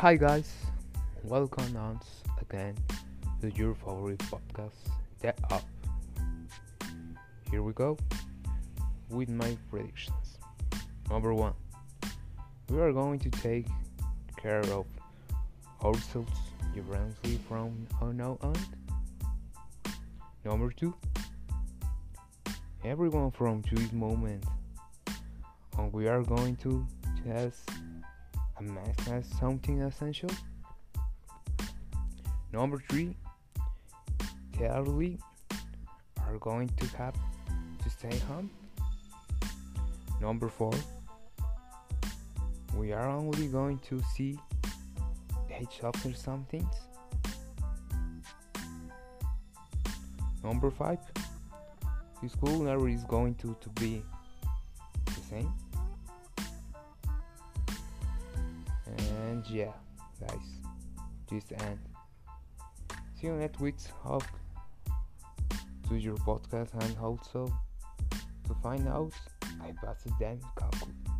Hi guys, welcome once again to your favorite podcast, The Up. Here we go with my predictions. Number one, we are going to take care of ourselves differently from now on. Number two, everyone from this moment and we are going to test a mask as something essential. Number three, the elderly are going to have to stay home. Number four, we are only going to see each other some things. Number five, the school never is going to, to be the same. And yeah, guys, this end. See you next week. Hope to your podcast and also to find out I passed them calculus.